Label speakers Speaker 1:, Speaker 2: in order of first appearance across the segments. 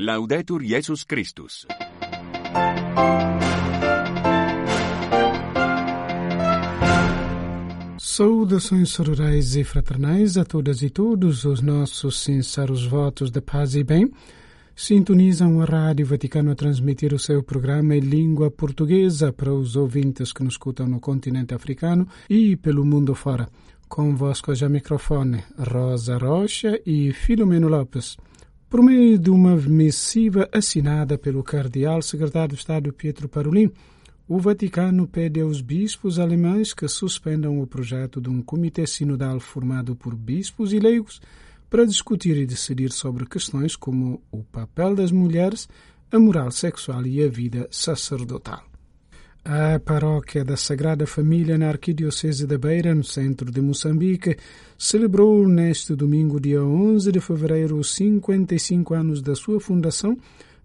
Speaker 1: Laudetur Jesus Christus.
Speaker 2: Saudações sororais e fraternais a todas e todos os nossos sinceros votos de paz e bem. Sintonizam a Rádio Vaticano a transmitir o seu programa em língua portuguesa para os ouvintes que nos escutam no continente africano e pelo mundo fora. Convosco já microfone Rosa Rocha e Filomeno Lopes. Por meio de uma missiva assinada pelo cardeal secretário de Estado Pietro Parolin, o Vaticano pede aos bispos alemães que suspendam o projeto de um comitê sinodal formado por bispos e leigos para discutir e decidir sobre questões como o papel das mulheres, a moral sexual e a vida sacerdotal. A paróquia da Sagrada Família na Arquidiocese da Beira, no centro de Moçambique, celebrou neste domingo, dia 11 de fevereiro, os 55 anos da sua fundação,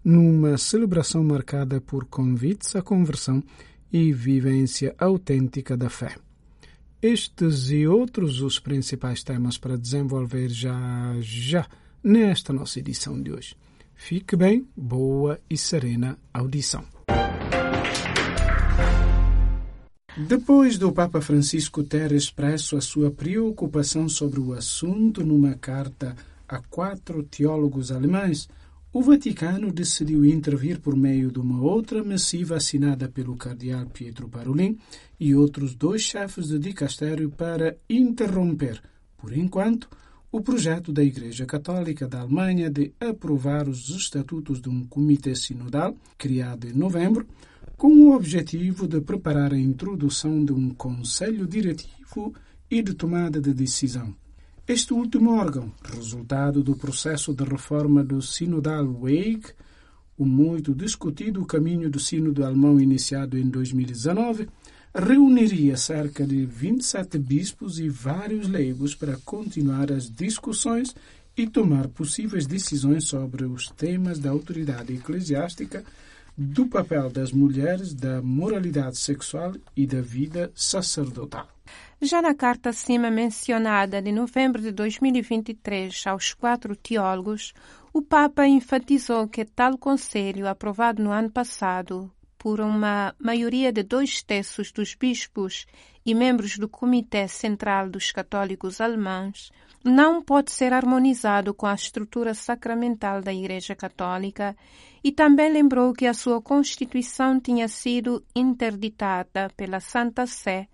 Speaker 2: numa celebração marcada por convites à conversão e vivência autêntica da fé. Estes e outros os principais temas para desenvolver já já nesta nossa edição de hoje. Fique bem, boa e serena audição. Depois do Papa Francisco ter expresso a sua preocupação sobre o assunto numa carta a quatro teólogos alemães, o Vaticano decidiu intervir por meio de uma outra missiva assinada pelo cardeal Pietro Parolin e outros dois chefes de dicastério para interromper, por enquanto, o projeto da Igreja Católica da Alemanha de aprovar os estatutos de um comitê sinodal, criado em novembro, com o objetivo de preparar a introdução de um conselho diretivo e de tomada de decisão. Este último órgão, resultado do processo de reforma do Sinodal Weg, o muito discutido caminho do Sínodo alemão iniciado em 2019, reuniria cerca de 27 bispos e vários leigos para continuar as discussões e tomar possíveis decisões sobre os temas da autoridade eclesiástica, do papel das mulheres, da moralidade sexual e da vida sacerdotal.
Speaker 3: Já na carta acima mencionada de novembro de 2023 aos quatro teólogos, o Papa enfatizou que tal conselho, aprovado no ano passado por uma maioria de dois terços dos bispos e membros do Comitê Central dos Católicos Alemães, não pode ser harmonizado com a estrutura sacramental da Igreja Católica e também lembrou que a sua Constituição tinha sido interditada pela Santa Sé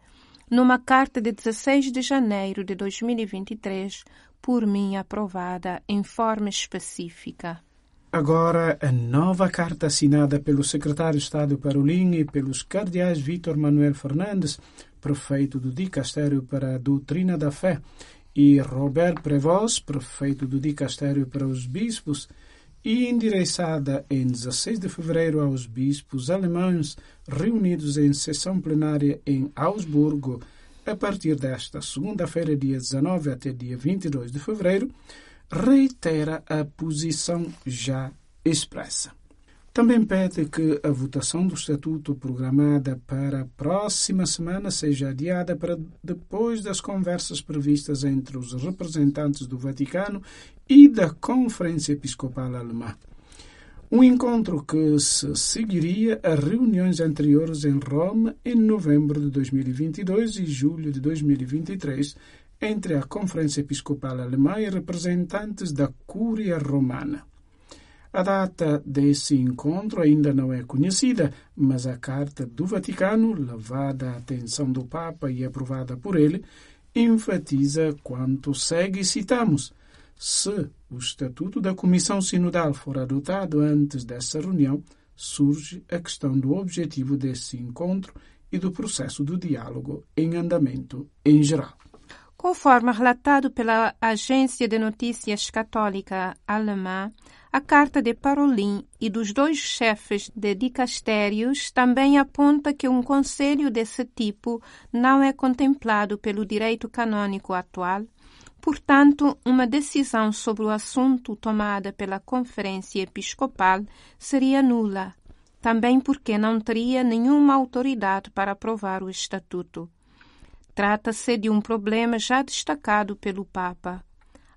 Speaker 3: numa carta de 16 de janeiro de 2023, por mim aprovada em forma específica.
Speaker 2: Agora, a nova carta assinada pelo secretário de Estado Parolin e pelos cardeais Vítor Manuel Fernandes, prefeito do Dicastério para a Doutrina da Fé, e Robert Prevost, prefeito do Dicastério para os Bispos, e endereçada em 16 de fevereiro aos bispos alemães reunidos em sessão plenária em Augsburgo a partir desta segunda-feira, dia 19 até dia 22 de fevereiro, reitera a posição já expressa. Também pede que a votação do Estatuto programada para a próxima semana seja adiada para depois das conversas previstas entre os representantes do Vaticano e da Conferência Episcopal Alemã. Um encontro que se seguiria a reuniões anteriores em Roma em novembro de 2022 e julho de 2023 entre a Conferência Episcopal Alemã e representantes da Cúria Romana. A data desse encontro ainda não é conhecida, mas a Carta do Vaticano, levada à atenção do Papa e aprovada por ele, enfatiza quanto segue citamos. Se o Estatuto da Comissão Sinodal for adotado antes dessa reunião, surge a questão do objetivo desse encontro e do processo do diálogo em andamento em geral.
Speaker 3: Conforme relatado pela Agência de Notícias Católica Alemã, a carta de Parolin e dos dois chefes de dicastérios também aponta que um conselho desse tipo não é contemplado pelo direito canônico atual, portanto, uma decisão sobre o assunto tomada pela Conferência Episcopal seria nula, também porque não teria nenhuma autoridade para aprovar o Estatuto. Trata-se de um problema já destacado pelo Papa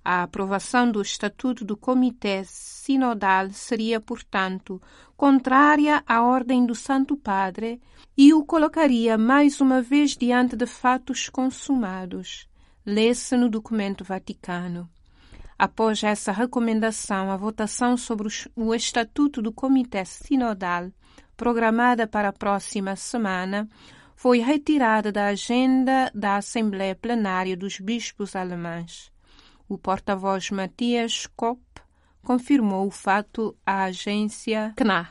Speaker 3: A aprovação do Estatuto do Comitê Sinodal seria, portanto, contrária à ordem do Santo Padre e o colocaria mais uma vez diante de fatos consumados. Lê-se no documento Vaticano. Após essa recomendação, a votação sobre o Estatuto do Comitê Sinodal, programada para a próxima semana, foi retirada da agenda da Assembleia Plenária dos Bispos Alemães. O porta-voz Matias Kopp confirmou o fato à agência CNA.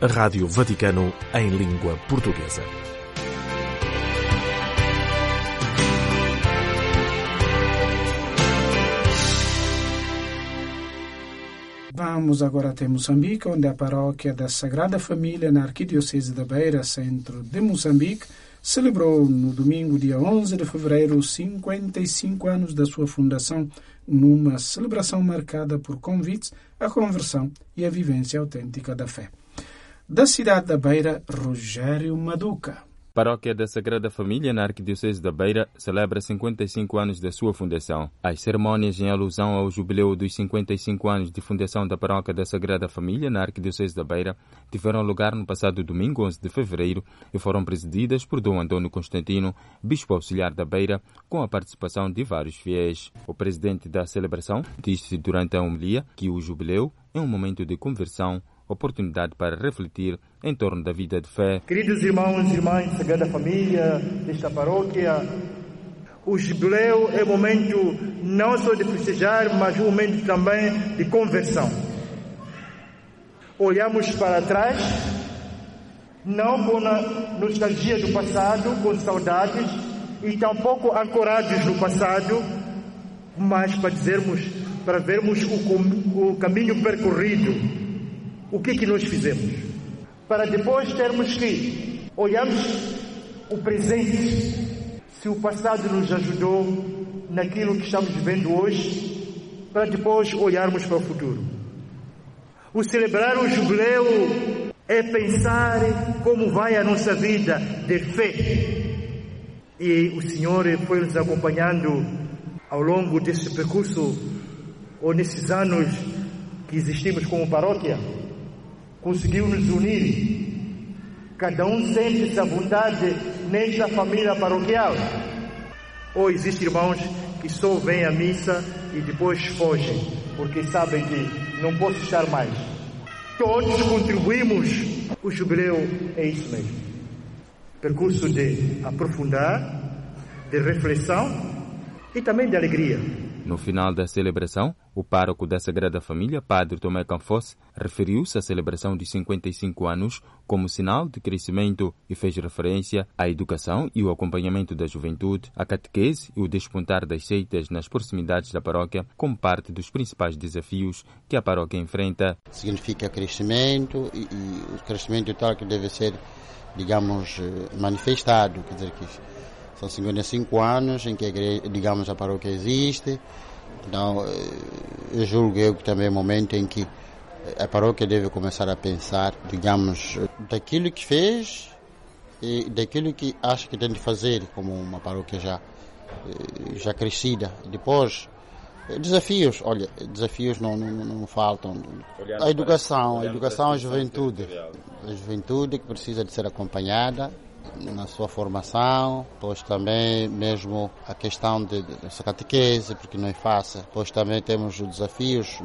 Speaker 4: Rádio Vaticano em língua portuguesa.
Speaker 2: Vamos agora até Moçambique, onde a paróquia da Sagrada Família na Arquidiocese da Beira, centro de Moçambique, celebrou no domingo, dia 11 de fevereiro, 55 anos da sua fundação, numa celebração marcada por convites à conversão e à vivência autêntica da fé. Da cidade da Beira, Rogério Maduca.
Speaker 5: Paróquia da Sagrada Família na Arquidiocese da Beira celebra 55 anos da sua fundação. As cerimônias em alusão ao jubileu dos 55 anos de fundação da Paróquia da Sagrada Família na Arquidiocese da Beira tiveram lugar no passado domingo, 11 de fevereiro, e foram presididas por Dom Antônio Constantino, bispo auxiliar da Beira, com a participação de vários fiéis. O presidente da celebração disse durante a homilia que o jubileu é um momento de conversão oportunidade para refletir em torno da vida de fé.
Speaker 6: Queridos irmãos e irmãs da Sagrada Família desta paróquia, o jubileu é momento não só de festejar, mas um momento também de conversão. Olhamos para trás, não com a nostalgia do passado, com saudades, e tampouco ancorados no passado, mas para dizermos, para vermos o, o caminho percorrido o que é que nós fizemos? Para depois termos que olharmos o presente, se o passado nos ajudou naquilo que estamos vivendo hoje, para depois olharmos para o futuro. O celebrar o jubileu é pensar como vai a nossa vida de fé. E o Senhor foi nos acompanhando ao longo desse percurso, ou nesses anos que existimos como paróquia conseguiu nos unir. Cada um sente essa vontade nesta família paroquial. Ou existem irmãos que só vêm à missa e depois fogem, porque sabem que não posso estar mais. Todos contribuímos. O jubileu é isso mesmo. Percurso de aprofundar, de reflexão e também de alegria.
Speaker 5: No final da celebração, o pároco da Sagrada Família, Padre Tomé Canfosse, referiu-se à celebração de 55 anos como sinal de crescimento e fez referência à educação e o acompanhamento da juventude, à catequese e o despontar das seitas nas proximidades da paróquia como parte dos principais desafios que a paróquia enfrenta.
Speaker 7: Significa crescimento e, e o crescimento tal que deve ser, digamos, eh, manifestado, quer dizer que são 55 anos em que, digamos, a paróquia existe. Então, eh, eu julgo eu que também é o momento em que a paróquia deve começar a pensar, digamos, daquilo que fez e daquilo que acha que tem de fazer como uma paróquia já, eh, já crescida. Depois, eh, desafios, olha, desafios não, não, não faltam. A educação, a educação, a juventude. A juventude que precisa de ser acompanhada na sua formação, pois também mesmo a questão de, de catequese, porque não é fácil, pois também temos os desafios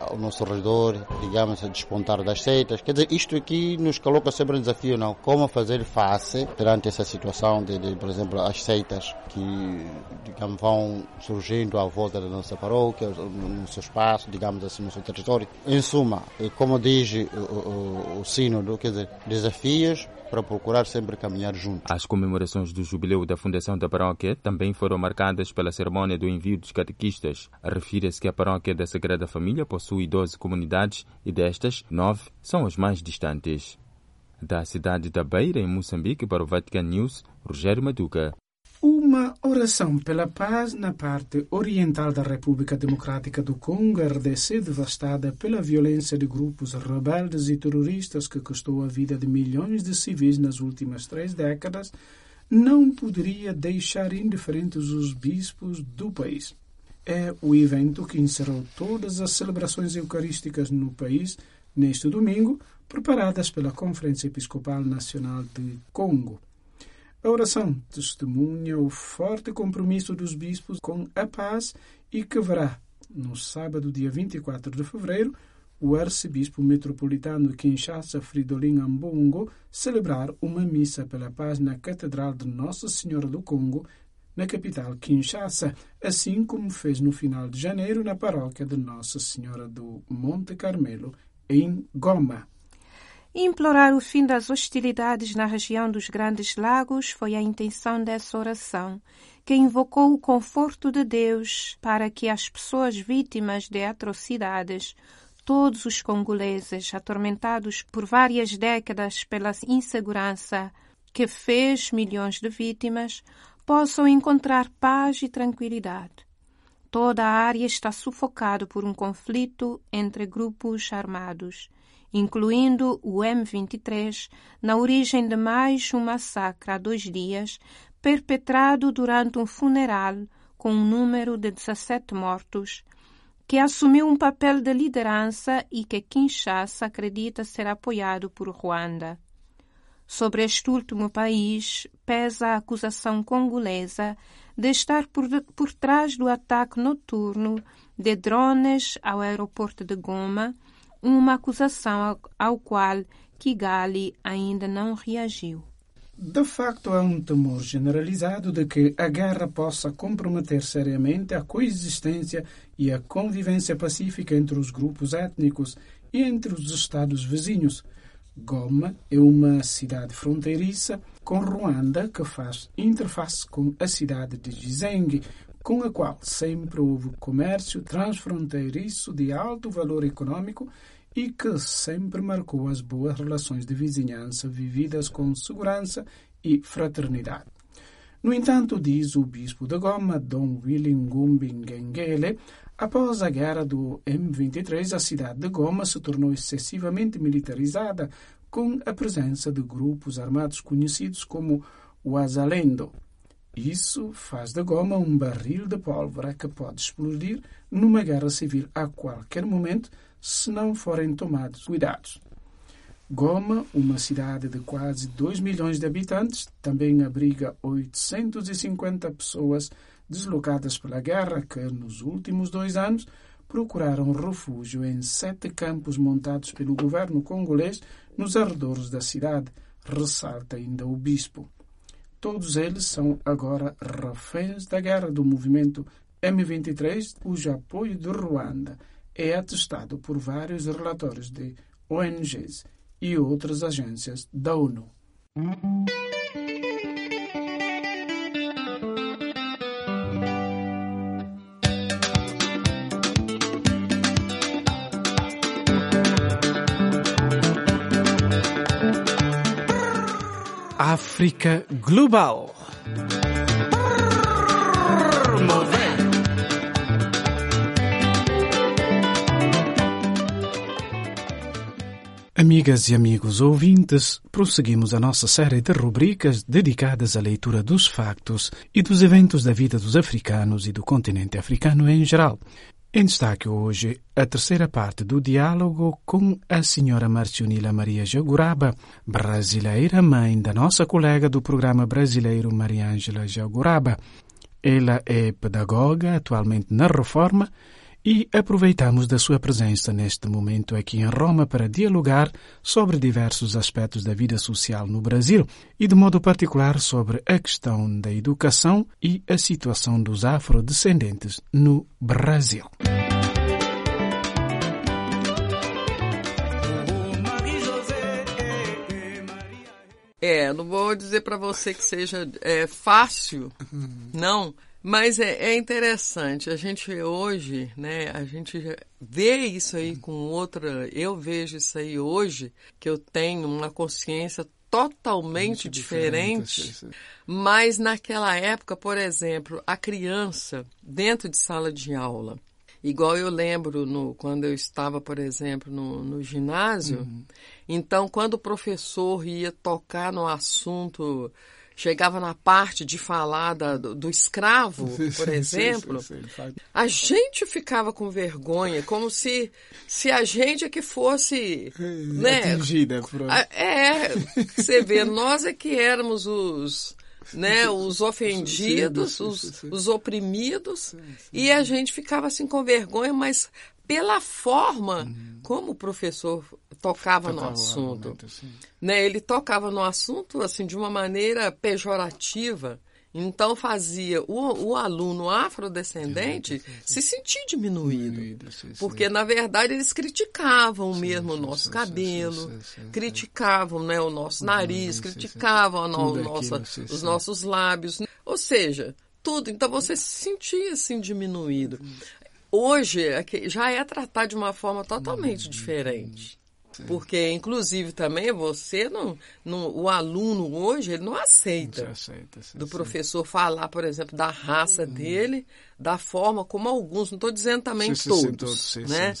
Speaker 7: ao nosso redor, digamos, a despontar das seitas. Quer dizer, isto aqui nos coloca sempre um desafio, não? Como fazer face perante essa situação de, de por exemplo, as seitas que, digamos, vão surgindo à volta da nossa paróquia, no seu espaço, digamos assim, no seu território. Em suma, como diz o, o, o quer dizer, desafios para procurar sempre caminhar juntos.
Speaker 5: As comemorações do jubileu da fundação da paróquia também foram marcadas pela cerimônia do envio dos catequistas. Refira-se que a paróquia da Sagrada Família possui 12 comunidades e destas, nove são as mais distantes. Da cidade da Beira, em Moçambique, para o Vatican News, Rogério Maduca.
Speaker 2: Uma oração pela paz na parte oriental da República Democrática do Congo, RDC, devastada pela violência de grupos rebeldes e terroristas que custou a vida de milhões de civis nas últimas três décadas, não poderia deixar indiferentes os bispos do país. É o evento que encerrou todas as celebrações eucarísticas no país neste domingo, preparadas pela Conferência Episcopal Nacional de Congo. A oração testemunha o forte compromisso dos bispos com a paz e que verá, no sábado, dia 24 de fevereiro, o arcebispo metropolitano de Kinshasa, Fridolin Ambongo, celebrar uma missa pela paz na Catedral de Nossa Senhora do Congo, na capital Kinshasa, assim como fez no final de janeiro na paróquia de Nossa Senhora do Monte Carmelo, em Goma.
Speaker 3: Implorar o fim das hostilidades na região dos Grandes Lagos foi a intenção dessa oração, que invocou o conforto de Deus para que as pessoas vítimas de atrocidades, todos os congoleses atormentados por várias décadas pela insegurança que fez milhões de vítimas, possam encontrar paz e tranquilidade. Toda a área está sufocada por um conflito entre grupos armados incluindo o M23, na origem de mais um massacre há dois dias, perpetrado durante um funeral com um número de 17 mortos, que assumiu um papel de liderança e que Kinshasa acredita ser apoiado por Ruanda. Sobre este último país pesa a acusação congolesa de estar por, por trás do ataque noturno de drones ao aeroporto de Goma, uma acusação ao qual Kigali ainda não reagiu.
Speaker 2: De facto, há um temor generalizado de que a guerra possa comprometer seriamente a coexistência e a convivência pacífica entre os grupos étnicos e entre os estados vizinhos. Goma é uma cidade fronteiriça com Ruanda que faz interface com a cidade de Gizeng, com a qual sempre houve comércio transfronteiriço de alto valor econômico e que sempre marcou as boas relações de vizinhança vividas com segurança e fraternidade. No entanto, diz o bispo de Goma, Dom William Gumbi Ngengele, após a guerra do M23, a cidade de Goma se tornou excessivamente militarizada, com a presença de grupos armados conhecidos como o Azalendo. Isso faz de Goma um barril de pólvora que pode explodir numa guerra civil a qualquer momento se não forem tomados cuidados. Goma, uma cidade de quase 2 milhões de habitantes, também abriga 850 pessoas deslocadas pela guerra que, nos últimos dois anos, procuraram refúgio em sete campos montados pelo governo congolês nos arredores da cidade, ressalta ainda o bispo. Todos eles são agora reféns da guerra do movimento M23, cujo apoio de Ruanda é atestado por vários relatórios de ONGs e outras agências da ONU.
Speaker 4: África Global. Amigas e amigos ouvintes, prosseguimos a nossa série de rubricas dedicadas à leitura dos factos e dos eventos da vida dos africanos e do continente africano em geral. Em destaque hoje a terceira parte do diálogo com a senhora Marcionila Maria Jaguraba, brasileira mãe da nossa colega do programa brasileiro Maria Ângela Jaguraba. Ela é pedagoga, atualmente na Reforma, e aproveitamos da sua presença neste momento aqui em Roma para dialogar sobre diversos aspectos da vida social no Brasil e, de modo particular, sobre a questão da educação e a situação dos afrodescendentes no Brasil.
Speaker 8: É, não vou dizer para você que seja é, fácil, não, mas é, é, interessante, a gente hoje, né, a gente vê isso aí com outra, eu vejo isso aí hoje, que eu tenho uma consciência totalmente diferente, diferente, mas naquela época, por exemplo, a criança dentro de sala de aula, igual eu lembro no, quando eu estava, por exemplo, no, no ginásio, uhum. então quando o professor ia tocar no assunto chegava na parte de falar da, do, do, escravo, por exemplo, sim, sim, sim, a gente ficava com vergonha, como se, se a gente é que fosse. né,
Speaker 2: atingida. Por...
Speaker 8: É, você vê, nós é que éramos os. Né, os ofendidos, os, os oprimidos, e a gente ficava assim com vergonha, mas pela forma uhum. como o professor tocava, no assunto. Momento, né? Ele tocava no assunto assim de uma maneira pejorativa. Então fazia o, o aluno afrodescendente sim, sim, sim. se sentir diminuído. diminuído porque, na verdade, eles criticavam mesmo o nosso cabelo, criticavam né, o nosso nariz, criticavam no, nossa, os nossos lábios. Né? Ou seja, tudo. Então você se sentia assim diminuído. Hoje já é tratado de uma forma totalmente diferente. Porque, inclusive, também você não, não, o aluno hoje ele não aceita, não aceita sim, do professor sim. falar, por exemplo, da raça hum. dele, da forma como alguns, não estou dizendo também todos, né?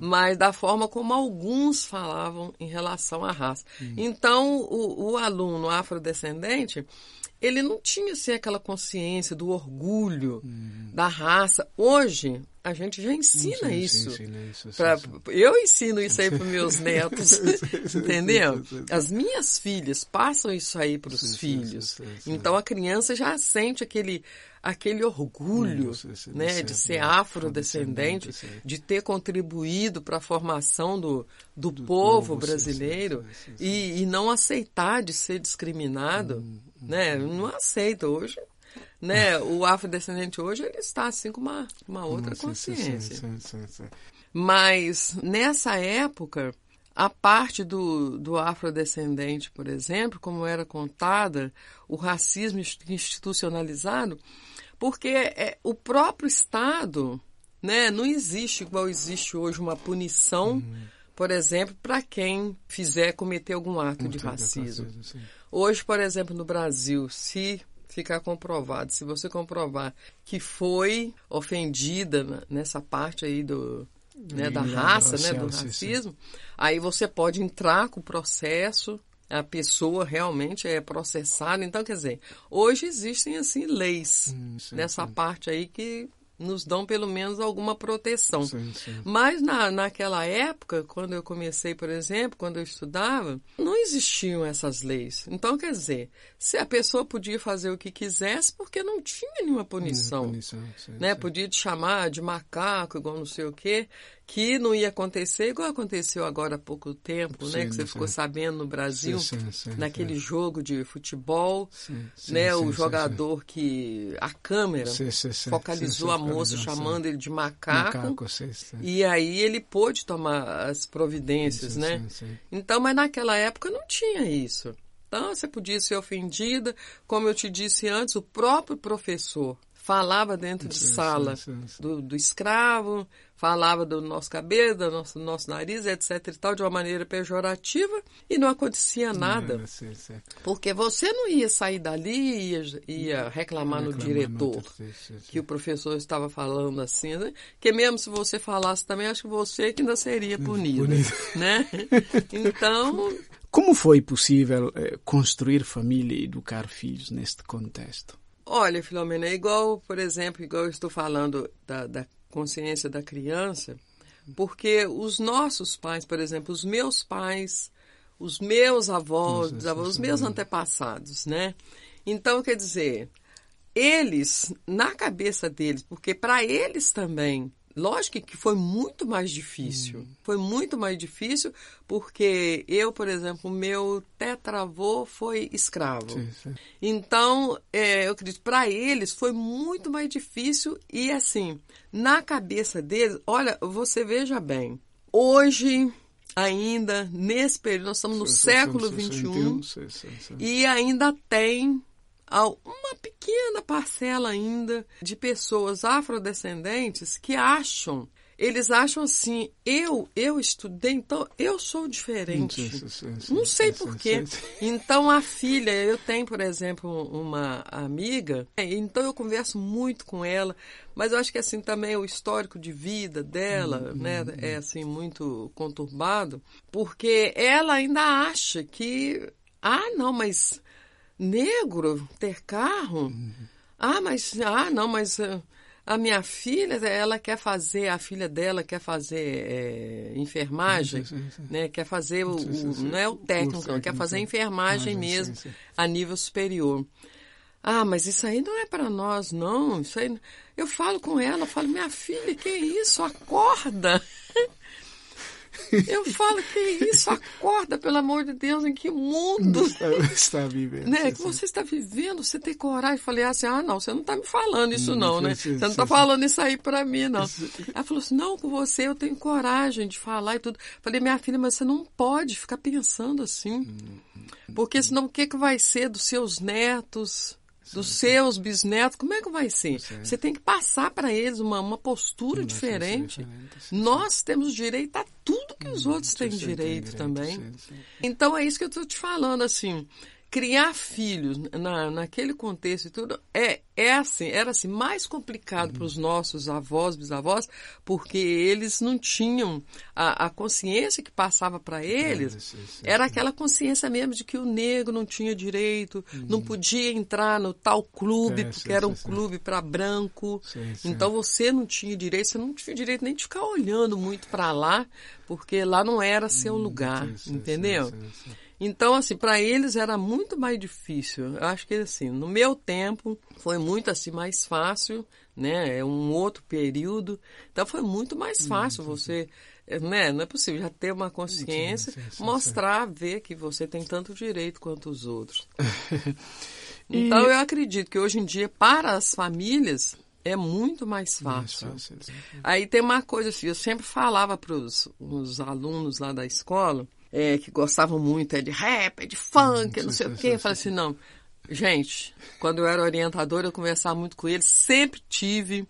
Speaker 8: Mas da forma como alguns falavam em relação à raça. Hum. Então, o, o aluno afrodescendente ele não tinha assim, aquela consciência do orgulho hum. da raça. Hoje, a gente já ensina sim, isso. Sim, isso pra, eu ensino isso aí para meus netos, entendeu? As minhas filhas passam isso aí para os filhos. Então a criança já sente aquele aquele orgulho, né, de ser afrodescendente, de ter contribuído para a formação do, do, do povo brasileiro e, e não aceitar de ser discriminado, hum, hum, né? Hum. Não aceita hoje né? O afrodescendente hoje ele está assim com uma, uma outra consciência. Sim, sim, sim, Mas nessa época, a parte do, do afrodescendente, por exemplo, como era contada, o racismo institucionalizado, porque é, o próprio Estado né, não existe igual existe hoje uma punição, uhum. por exemplo, para quem fizer cometer algum ato de racismo. racismo hoje, por exemplo, no Brasil, se ficar comprovado. Se você comprovar que foi ofendida nessa parte aí do, né, da raça, racial, né, do racismo, sim, sim. aí você pode entrar com o processo, a pessoa realmente é processada. Então, quer dizer, hoje existem assim leis hum, sim, nessa parte aí que nos dão pelo menos alguma proteção. Sim, sim. Mas na, naquela época, quando eu comecei, por exemplo, quando eu estudava, não existiam essas leis. Então, quer dizer, se a pessoa podia fazer o que quisesse, porque não tinha nenhuma punição. punição sim, né? Podia te chamar de macaco, igual não sei o quê que não ia acontecer igual aconteceu agora há pouco tempo, sim, né? Que você sim. ficou sabendo no Brasil, sim, naquele jogo de futebol, né? o jogador que a câmera focalizou a moça chamando ele de macaco, macaco e aí ele pôde tomar as providências, né? Então, mas naquela época não tinha isso. Então, você podia ser ofendida, como eu te disse antes, o próprio professor falava dentro de sala do, do escravo, falava do nosso cabelo, do nosso, do nosso nariz, etc e tal, de uma maneira pejorativa e não acontecia nada. Porque você não ia sair dali e ia, ia reclamar no diretor que o professor estava falando assim, né? Que mesmo se você falasse também, acho que você que ainda seria punido, punido. né? Então...
Speaker 2: Como foi possível eh, construir família e educar filhos neste contexto?
Speaker 8: Olha, Filomena, é igual, por exemplo, igual eu estou falando da, da consciência da criança, porque os nossos pais, por exemplo, os meus pais, os meus avós, os, avós, os meus antepassados, né? Então, quer dizer, eles, na cabeça deles, porque para eles também Lógico que foi muito mais difícil. Uhum. Foi muito mais difícil porque eu, por exemplo, meu tetravô foi escravo. Sim, sim. Então, é, eu acredito, para eles foi muito mais difícil e assim, na cabeça deles, olha, você veja bem, hoje ainda nesse período, nós estamos no século XXI e ainda tem uma pequena parcela ainda de pessoas afrodescendentes que acham eles acham assim, eu eu estudei, então eu sou diferente. Sim, sim, sim, Não sei por quê. Então a filha, eu tenho, por exemplo, uma amiga, então eu converso muito com ela, mas eu acho que assim também o histórico de vida dela, hum, né, hum, é assim muito conturbado, porque ela ainda acha que ah, não, mas negro ter carro? Uhum. Ah, mas ah, não, mas uh, a minha filha, ela quer fazer, a filha dela quer fazer é, enfermagem, sim, sim, sim. né? Quer fazer o, o não é o técnico, não, quer fazer enfermagem mesmo a nível superior. Ah, mas isso aí não é para nós, não. Isso aí... Eu falo com ela, falo, minha filha, que isso? Acorda! Eu falo, que isso? Acorda, pelo amor de Deus, em que mundo
Speaker 2: está, está vivendo?
Speaker 8: Né? Que você está vivendo, você tem coragem. Falei assim, ah, não, você não está me falando isso não, né? Você não está falando isso aí para mim, não. Ela falou assim, não, com você eu tenho coragem de falar e tudo. Falei, minha filha, mas você não pode ficar pensando assim. Hum, hum, Porque senão o que, que vai ser dos seus netos? Dos seus bisnetos, como é que vai ser? Você tem que passar para eles uma, uma postura diferente. Nós temos direito a tudo que os hum, outros têm direito também. Então é isso que eu estou te falando, assim criar filhos na, naquele contexto e tudo é, é assim, era assim mais complicado uhum. para os nossos avós, bisavós, porque eles não tinham a, a consciência que passava para eles, é, era aquela consciência mesmo de que o negro não tinha direito, uhum. não podia entrar no tal clube, é, porque era um clube para branco. Então você não tinha direito, você não tinha direito nem de ficar olhando muito para lá, porque lá não era seu uhum. lugar, entendeu? Então, assim, para eles era muito mais difícil. Eu acho que, assim, no meu tempo foi muito, assim, mais fácil, né? É um outro período. Então, foi muito mais fácil você, né? Não é possível já ter uma consciência, sim, sim, sim, mostrar, ver que você tem tanto direito quanto os outros. então, eu acredito que hoje em dia, para as famílias, é muito mais fácil. Mais fácil Aí tem uma coisa assim, eu sempre falava para os alunos lá da escola, é, que gostavam muito é de rap, é de funk, hum, não sei o quê. Eu falei assim, não. Gente, quando eu era orientadora, eu conversava muito com eles, sempre tive.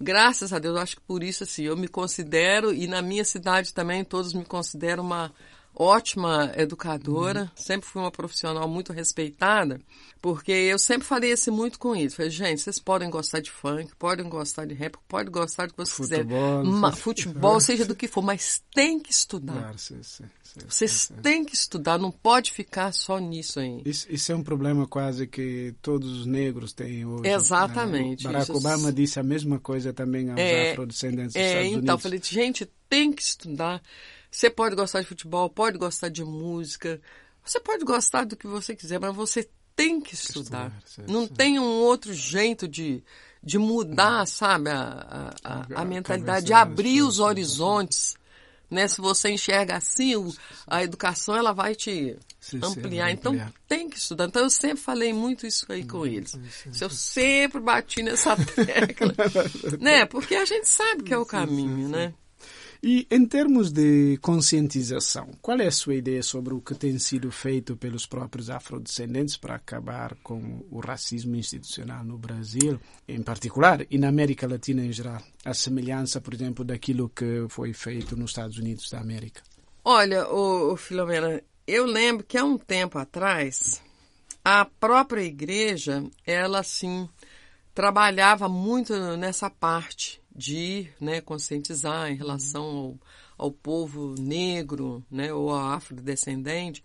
Speaker 8: Graças a Deus, acho que por isso, assim, eu me considero, e na minha cidade também, todos me consideram uma ótima educadora, uhum. sempre fui uma profissional muito respeitada, porque eu sempre falei assim muito com isso. Falei, gente, vocês podem gostar de funk, podem gostar de rap, podem gostar do que vocês futebol, quiserem. Futebol, seja do que for, mas tem que estudar. Claro, sim, sim. Vocês têm que estudar, não pode ficar só nisso aí.
Speaker 2: Isso, isso, é um problema quase que todos os negros têm hoje.
Speaker 8: Né? Exatamente.
Speaker 2: Barack
Speaker 8: isso.
Speaker 2: Obama disse a mesma coisa também aos é, afrodescendentes dos é, Estados
Speaker 8: então,
Speaker 2: Unidos. Então,
Speaker 8: falei, gente, tem que estudar. Você pode gostar de futebol, pode gostar de música, você pode gostar do que você quiser, mas você tem que estudar. estudar não tem um outro jeito de, de mudar, sabe, a, a, a, a mentalidade, de abrir os horizontes né? Se você enxerga assim, a educação ela vai te sim, ampliar. Sim, então ampliar. tem que estudar. Então eu sempre falei muito isso aí com eles. Sim, eu sempre bati nessa tecla, né? Porque a gente sabe que é o caminho, né?
Speaker 2: E em termos de conscientização, qual é a sua ideia sobre o que tem sido feito pelos próprios afrodescendentes para acabar com o racismo institucional no Brasil, em particular, e na América Latina em geral? A semelhança, por exemplo, daquilo que foi feito nos Estados Unidos da América?
Speaker 8: Olha, o, Filomena, eu lembro que há um tempo atrás, a própria igreja, ela assim, trabalhava muito nessa parte de né, conscientizar em relação ao, ao povo negro né, ou afrodescendente.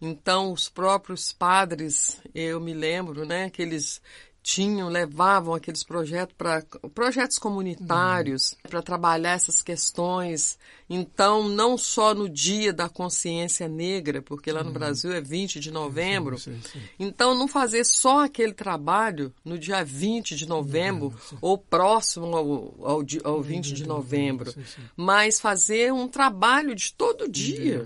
Speaker 8: Então, os próprios padres, eu me lembro né, que eles tinham, levavam aqueles projetos para projetos comunitários uhum. para trabalhar essas questões. Então, não só no dia da consciência negra, porque lá no uhum. Brasil é 20 de novembro. Sim, sim, sim. Então, não fazer só aquele trabalho no dia 20 de novembro uhum, ou próximo ao, ao, ao 20 de novembro, mas fazer um trabalho de todo dia.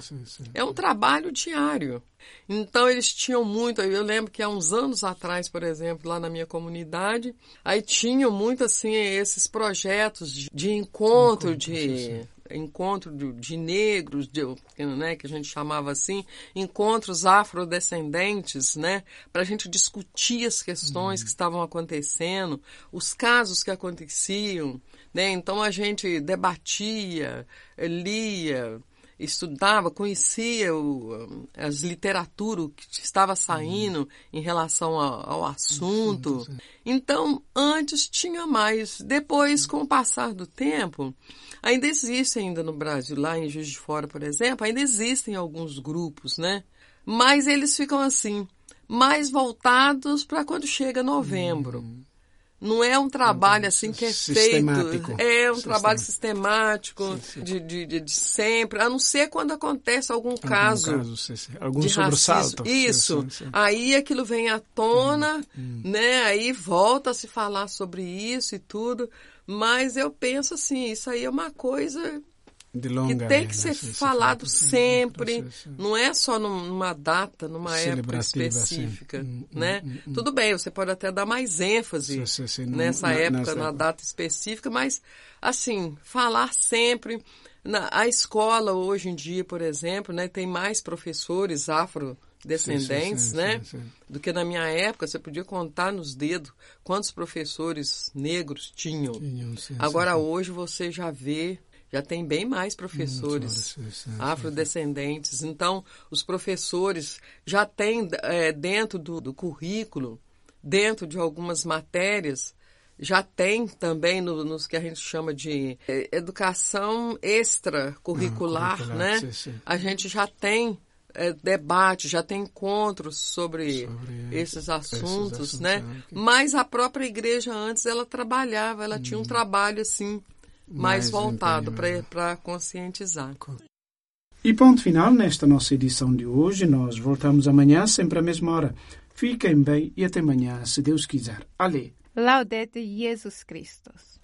Speaker 8: É um trabalho diário. Então eles tinham muito, eu lembro que há uns anos atrás, por exemplo, lá na minha comunidade, aí tinham muito assim esses projetos de, de encontro, encontro de encontro de, de negros, de, né, que a gente chamava assim, encontros afrodescendentes, né, para a gente discutir as questões uhum. que estavam acontecendo, os casos que aconteciam, né, então a gente debatia, lia, estudava, conhecia o, as literaturas que estava saindo uhum. em relação ao, ao assunto. Então, antes tinha mais. Depois, com o passar do tempo, ainda existe ainda no Brasil, lá em Juiz de Fora, por exemplo, ainda existem alguns grupos, né? Mas eles ficam assim, mais voltados para quando chega novembro.
Speaker 2: Hum.
Speaker 8: Não é um trabalho assim que é feito. É um trabalho sistemático
Speaker 2: Sim, sim.
Speaker 8: De, de, de, sempre, a não ser quando acontece algum,
Speaker 2: Algum
Speaker 8: caso,
Speaker 2: caso, sim, sim. Algum
Speaker 8: de
Speaker 2: sobressalto.
Speaker 8: Isso.
Speaker 2: Sim.
Speaker 8: Aí aquilo vem à tona,
Speaker 2: Hum,
Speaker 8: né? Aí volta a se falar sobre isso e tudo. Mas eu penso assim, isso aí é uma coisa que tem que ser
Speaker 2: sim, sim,
Speaker 8: falado sempre, não é só num- numa data, numa época
Speaker 2: Celebrativa,
Speaker 8: específica, né? Tudo bem, você pode até dar mais ênfase nessa época, na data específica, mas assim, falar sempre na, a escola hoje em dia, por exemplo, né, tem mais professores afrodescendentes,
Speaker 2: Sim, sim, sim,
Speaker 8: né?
Speaker 2: sim, sim.
Speaker 8: Do que na minha época, você podia contar nos dedos quantos professores negros tinham.
Speaker 2: Tinham,
Speaker 8: Agora hoje você já vê, já tem bem mais professores afrodescendentes. Então, os professores já têm é, dentro do, do currículo, dentro de algumas matérias, já tem também no- nos que a gente chama de é, educação extracurricular,
Speaker 2: Ah,
Speaker 8: né?
Speaker 2: sim, sim.
Speaker 8: A gente já tem é, debate, já tem encontros sobre,
Speaker 2: Sobre
Speaker 8: esses assuntos,
Speaker 2: assuntos,
Speaker 8: né?
Speaker 2: ah, ok.
Speaker 8: Mas a própria igreja antes ela trabalhava, ela tinha um trabalho assim mais,
Speaker 2: Mais
Speaker 8: voltado
Speaker 2: empenho, né?
Speaker 8: para conscientizar.
Speaker 2: E ponto final nesta nossa edição de hoje. Nós voltamos amanhã, sempre à mesma hora. Fiquem bem e até amanhã, se Deus quiser. Ale.
Speaker 3: Laudete Jesus Christus.